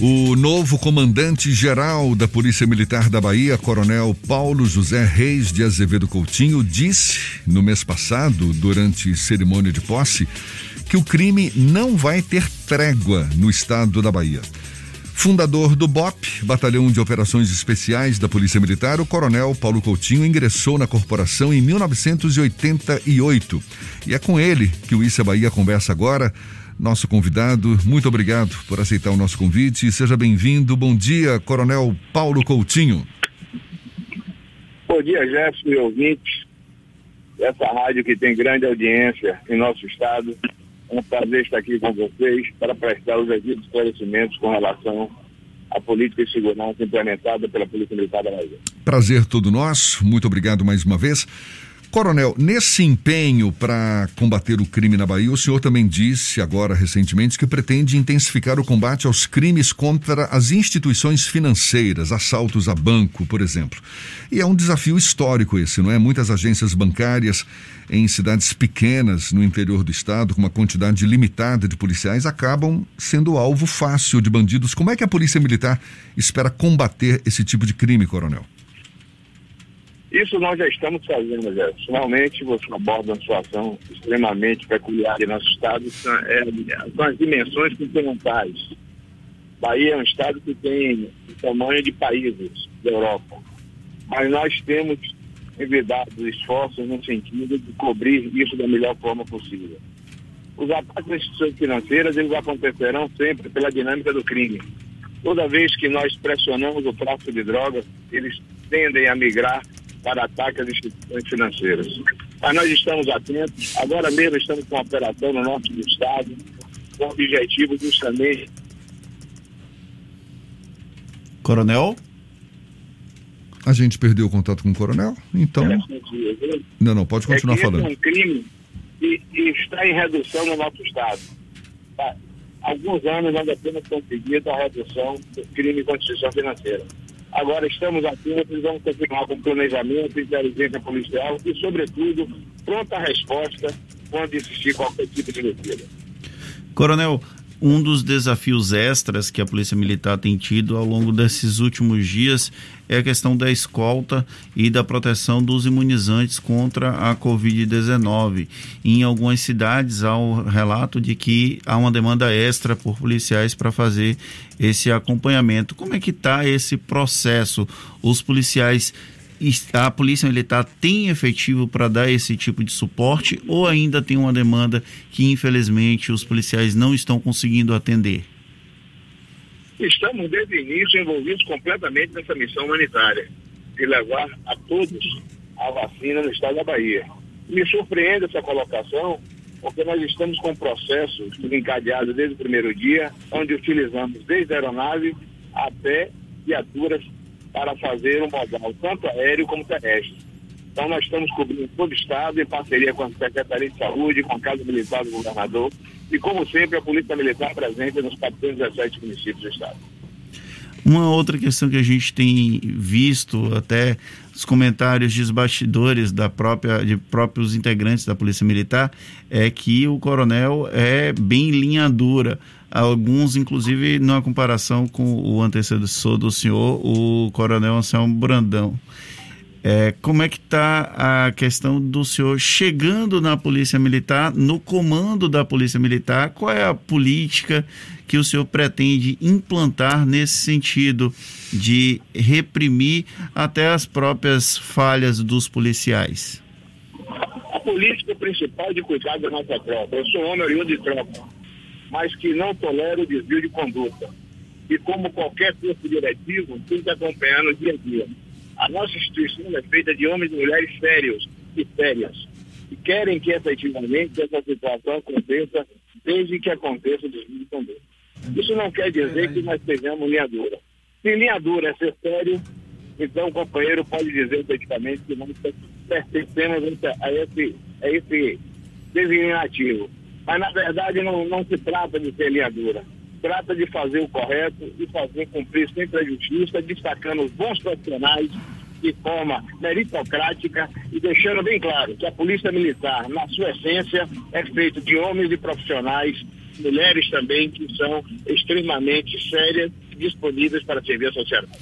O novo comandante-geral da Polícia Militar da Bahia, Coronel Paulo José Reis de Azevedo Coutinho, disse no mês passado, durante cerimônia de posse, que o crime não vai ter trégua no estado da Bahia. Fundador do BOP, Batalhão de Operações Especiais da Polícia Militar, o Coronel Paulo Coutinho ingressou na corporação em 1988. E é com ele que o Issa Bahia conversa agora nosso convidado. Muito obrigado por aceitar o nosso convite. Seja bem-vindo. Bom dia, Coronel Paulo Coutinho. Bom dia, Jefferson e ouvintes. Essa rádio que tem grande audiência em nosso estado. É um prazer estar aqui com vocês para prestar os devidos esclarecimentos com relação à política de segurança implementada pela Polícia Militar da Bahia. Prazer todo nosso. Muito obrigado mais uma vez. Coronel, nesse empenho para combater o crime na Bahia, o senhor também disse agora recentemente que pretende intensificar o combate aos crimes contra as instituições financeiras, assaltos a banco, por exemplo. E é um desafio histórico esse, não é? Muitas agências bancárias em cidades pequenas no interior do estado, com uma quantidade limitada de policiais, acabam sendo alvo fácil de bandidos. Como é que a Polícia Militar espera combater esse tipo de crime, Coronel? Isso nós já estamos fazendo, Zé. Finalmente você aborda uma situação extremamente peculiar em nosso estado, são, é, são as dimensões continentais. Bahia é um estado que tem o tamanho de países da Europa, mas nós temos envidado esforços no sentido de cobrir isso da melhor forma possível. Os ataques às instituições financeiras, eles acontecerão sempre pela dinâmica do crime. Toda vez que nós pressionamos o tráfico de drogas, eles tendem a migrar para ataque às instituições financeiras. Mas nós estamos atentos, agora mesmo estamos com uma operação no norte do estado, com o objetivo justamente. Coronel? A gente perdeu o contato com o coronel, então. Não, não, pode continuar é falando. É um crime que, está em redução no nosso estado. Tá? Alguns anos nós apenas conseguido a redução do crime contra a instituição financeira. Agora estamos atentos, vamos continuar com planejamento, inteligência policial e, sobretudo, pronta resposta quando existir qualquer tipo de medida. Coronel, um dos desafios extras que a Polícia Militar tem tido ao longo desses últimos dias é a questão da escolta e da proteção dos imunizantes contra a Covid-19. Em algumas cidades há o um relato de que há uma demanda extra por policiais para fazer esse acompanhamento. Como é que está esse processo? Os policiais a Polícia Militar tem efetivo para dar esse tipo de suporte ou ainda tem uma demanda que, infelizmente, os policiais não estão conseguindo atender? Estamos, desde o início, envolvidos completamente nessa missão humanitária de levar a todos a vacina no estado da Bahia. Me surpreende essa colocação, porque nós estamos com um processo encadeado desde o primeiro dia, onde utilizamos desde a aeronave até viaturas para fazer um modal tanto aéreo como terrestre. Então nós estamos cobrindo todo o estado em parceria com a Secretaria de Saúde, com a Casa Militar do Governador e como sempre a Polícia Militar presente nos 417 municípios do estado. Uma outra questão que a gente tem visto até os comentários dos bastidores da própria, de próprios integrantes da Polícia Militar é que o coronel é bem linha dura alguns inclusive numa comparação com o antecessor do senhor, o Coronel Anselmo Brandão. É, como é que está a questão do senhor chegando na Polícia Militar, no comando da Polícia Militar? Qual é a política que o senhor pretende implantar nesse sentido de reprimir até as próprias falhas dos policiais? A política principal é de cuidar da nossa tropa. Eu sou homem oriundo de tropa mas que não tolera o desvio de conduta. E como qualquer corpo diretivo, tem que acompanhar no dia a dia. A nossa instituição é feita de homens e mulheres sérios e sérias, que querem que efetivamente essa situação aconteça desde que aconteça o desvio de conduta. Isso não quer dizer que nós sejamos linha dura. Se linha dura é ser sério, então o companheiro pode dizer efetivamente que nós pertencemos a esse, a esse designativo. Mas, na verdade, não, não se trata de ser linha dura. Trata de fazer o correto e fazer cumprir sempre a justiça, destacando os bons profissionais de forma meritocrática e deixando bem claro que a Polícia Militar, na sua essência, é feita de homens e profissionais, mulheres também, que são extremamente sérias disponíveis para servir a sociedade.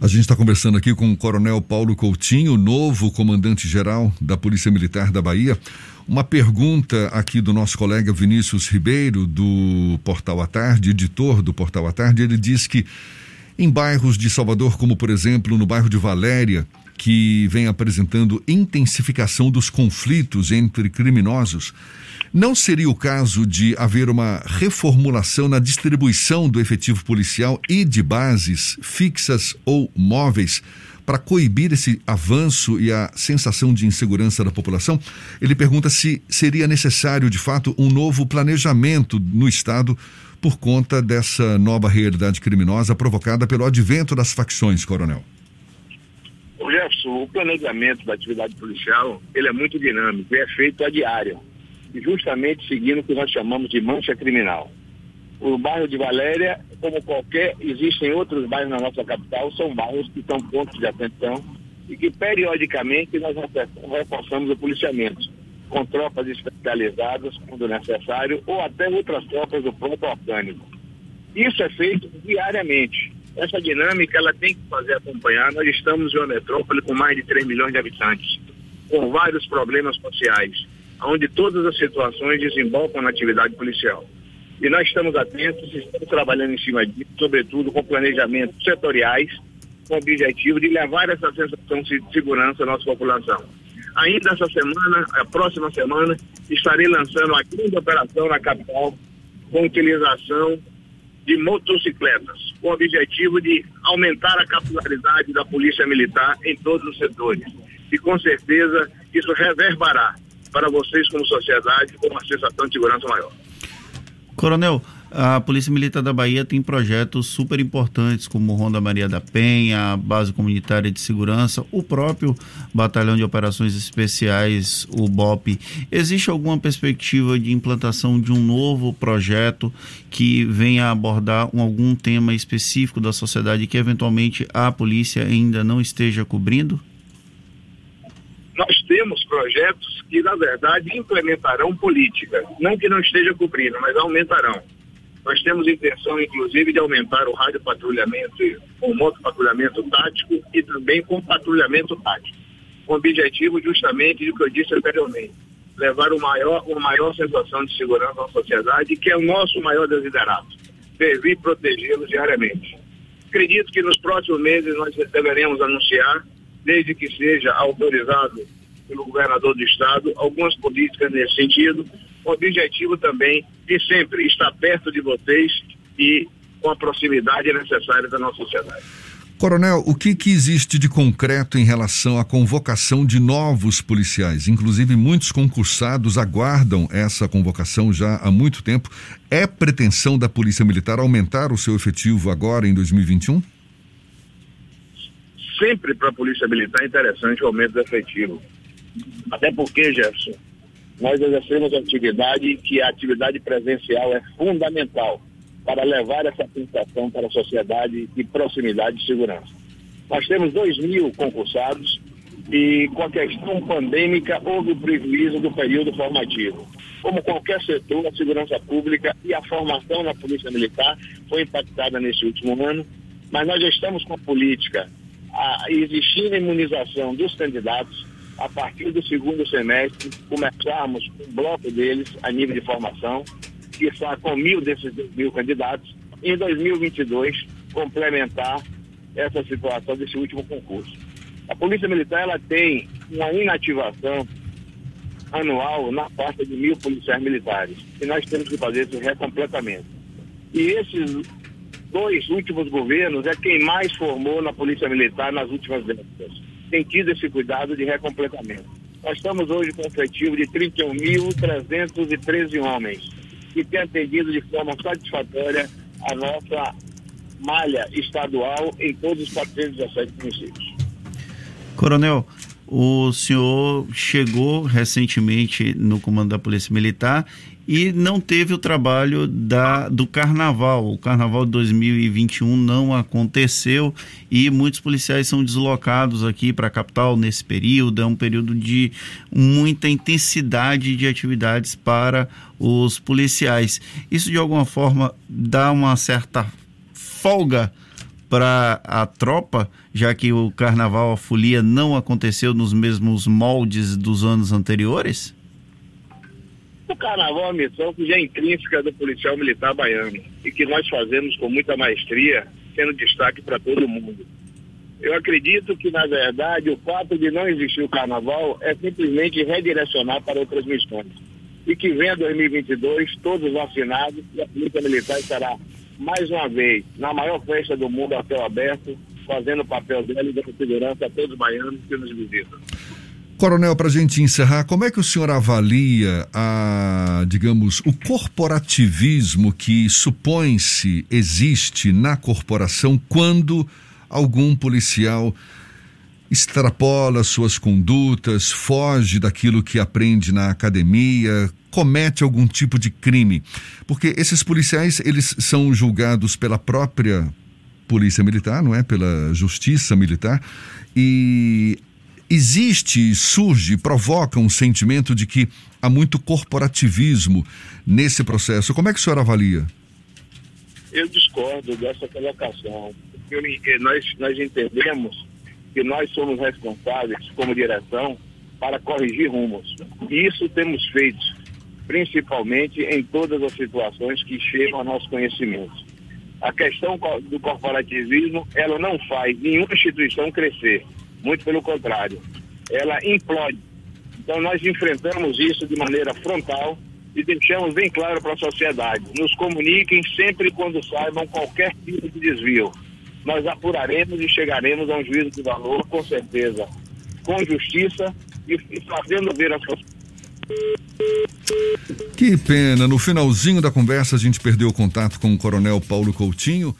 A gente está conversando aqui com o Coronel Paulo Coutinho, novo comandante-geral da Polícia Militar da Bahia. Uma pergunta aqui do nosso colega Vinícius Ribeiro, do Portal à Tarde, editor do Portal à Tarde. Ele diz que em bairros de Salvador, como por exemplo no bairro de Valéria, que vem apresentando intensificação dos conflitos entre criminosos, não seria o caso de haver uma reformulação na distribuição do efetivo policial e de bases fixas ou móveis para coibir esse avanço e a sensação de insegurança da população? Ele pergunta se seria necessário, de fato, um novo planejamento no Estado por conta dessa nova realidade criminosa provocada pelo advento das facções, Coronel. O Jefferson, o planejamento da atividade policial ele é muito dinâmico e é feito a diário justamente seguindo o que nós chamamos de mancha criminal. O bairro de Valéria, como qualquer, existem outros bairros na nossa capital, são bairros que são pontos de atenção e que periodicamente nós reforçamos o policiamento, com tropas especializadas quando necessário, ou até outras tropas do próprio orgânico. Isso é feito diariamente. Essa dinâmica ela tem que fazer acompanhar. Nós estamos em uma metrópole com mais de 3 milhões de habitantes, com vários problemas sociais onde todas as situações desembocam na atividade policial. E nós estamos atentos, estamos trabalhando em cima disso, sobretudo com planejamentos setoriais, com o objetivo de levar essa sensação de segurança à nossa população. Ainda essa semana, a próxima semana, estarei lançando uma grande operação na capital com utilização de motocicletas, com o objetivo de aumentar a capilaridade da Polícia Militar em todos os setores. E com certeza isso reverberará para vocês como sociedade com uma sensação de segurança maior. Coronel, a Polícia Militar da Bahia tem projetos super importantes como Ronda Maria da Penha, a Base Comunitária de Segurança, o próprio Batalhão de Operações Especiais, o BOP. Existe alguma perspectiva de implantação de um novo projeto que venha abordar um, algum tema específico da sociedade que eventualmente a polícia ainda não esteja cobrindo? Nós temos projetos que, na verdade, implementarão política. Não que não esteja cobrindo, mas aumentarão. Nós temos intenção, inclusive, de aumentar o rádio patrulhamento, o moto patrulhamento tático e também com patrulhamento tático. Com o objetivo justamente do que eu disse anteriormente, levar o maior, uma maior sensação de segurança à sociedade, que é o nosso maior desiderato, servir e protegê-los diariamente. Acredito que nos próximos meses nós deveremos anunciar desde que seja autorizado pelo governador do estado, algumas políticas nesse sentido, com o objetivo também de sempre estar perto de vocês e com a proximidade necessária da nossa sociedade. Coronel, o que, que existe de concreto em relação à convocação de novos policiais? Inclusive, muitos concursados aguardam essa convocação já há muito tempo. É pretensão da Polícia Militar aumentar o seu efetivo agora em 2021? Sempre para a Polícia Militar é interessante o aumento do efetivo. Até porque, Jefferson, nós exercemos atividade que a atividade presencial é fundamental para levar essa sensação para a sociedade de proximidade e segurança. Nós temos 2 mil concursados e com a questão pandêmica houve o prejuízo do período formativo. Como qualquer setor, a segurança pública e a formação na Polícia Militar foi impactada nesse último ano, mas nós já estamos com a política a existir a imunização dos candidatos, a partir do segundo semestre, começarmos um bloco deles a nível de formação, que está com mil desses mil candidatos, em 2022 complementar essa situação desse último concurso. A Polícia Militar ela tem uma inativação anual na faixa de mil policiais militares, e nós temos que fazer esse recompletamento. E esses dois últimos governos é quem mais formou na Polícia Militar nas últimas décadas. Tem tido esse cuidado de recompletamento. Nós estamos hoje com um efetivo de 31.313 homens que tem atendido de forma satisfatória a nossa malha estadual em todos os 417 municípios. Coronel, o senhor chegou recentemente no comando da Polícia Militar e não teve o trabalho da, do carnaval. O carnaval de 2021 não aconteceu e muitos policiais são deslocados aqui para a capital nesse período. É um período de muita intensidade de atividades para os policiais. Isso de alguma forma dá uma certa folga para a tropa, já que o carnaval, a folia não aconteceu nos mesmos moldes dos anos anteriores? Carnaval é uma missão que já é intrínseca do policial militar baiano e que nós fazemos com muita maestria, sendo destaque para todo mundo. Eu acredito que, na verdade, o fato de não existir o carnaval é simplesmente redirecionar para outras missões. E que venha 2022, todos vacinados, e a Polícia Militar estará, mais uma vez, na maior festa do mundo a céu aberto, fazendo o papel dela e dando segurança a todos os baianos que nos visitam. Coronel, para a gente encerrar, como é que o senhor avalia a, digamos, o corporativismo que supõe-se existe na corporação quando algum policial extrapola suas condutas, foge daquilo que aprende na academia, comete algum tipo de crime. Porque esses policiais, eles são julgados pela própria polícia militar, não é? Pela justiça militar. E existe, surge, provoca um sentimento de que há muito corporativismo nesse processo. Como é que o senhor avalia? Eu discordo dessa colocação nós, nós entendemos que nós somos responsáveis, como direção, para corrigir rumos. E isso temos feito, principalmente em todas as situações que chegam ao nosso conhecimento. A questão do corporativismo, ela não faz nenhuma instituição crescer, muito pelo contrário, ela implode. Então nós enfrentamos isso de maneira frontal e deixamos bem claro para a sociedade. Nos comuniquem sempre quando saibam qualquer tipo de desvio nós apuraremos e chegaremos a um juízo de valor, com certeza, com justiça e, fazendo ver a sociedade. Que pena, no finalzinho da conversa a gente perdeu o contato com o Coronel Paulo Coutinho.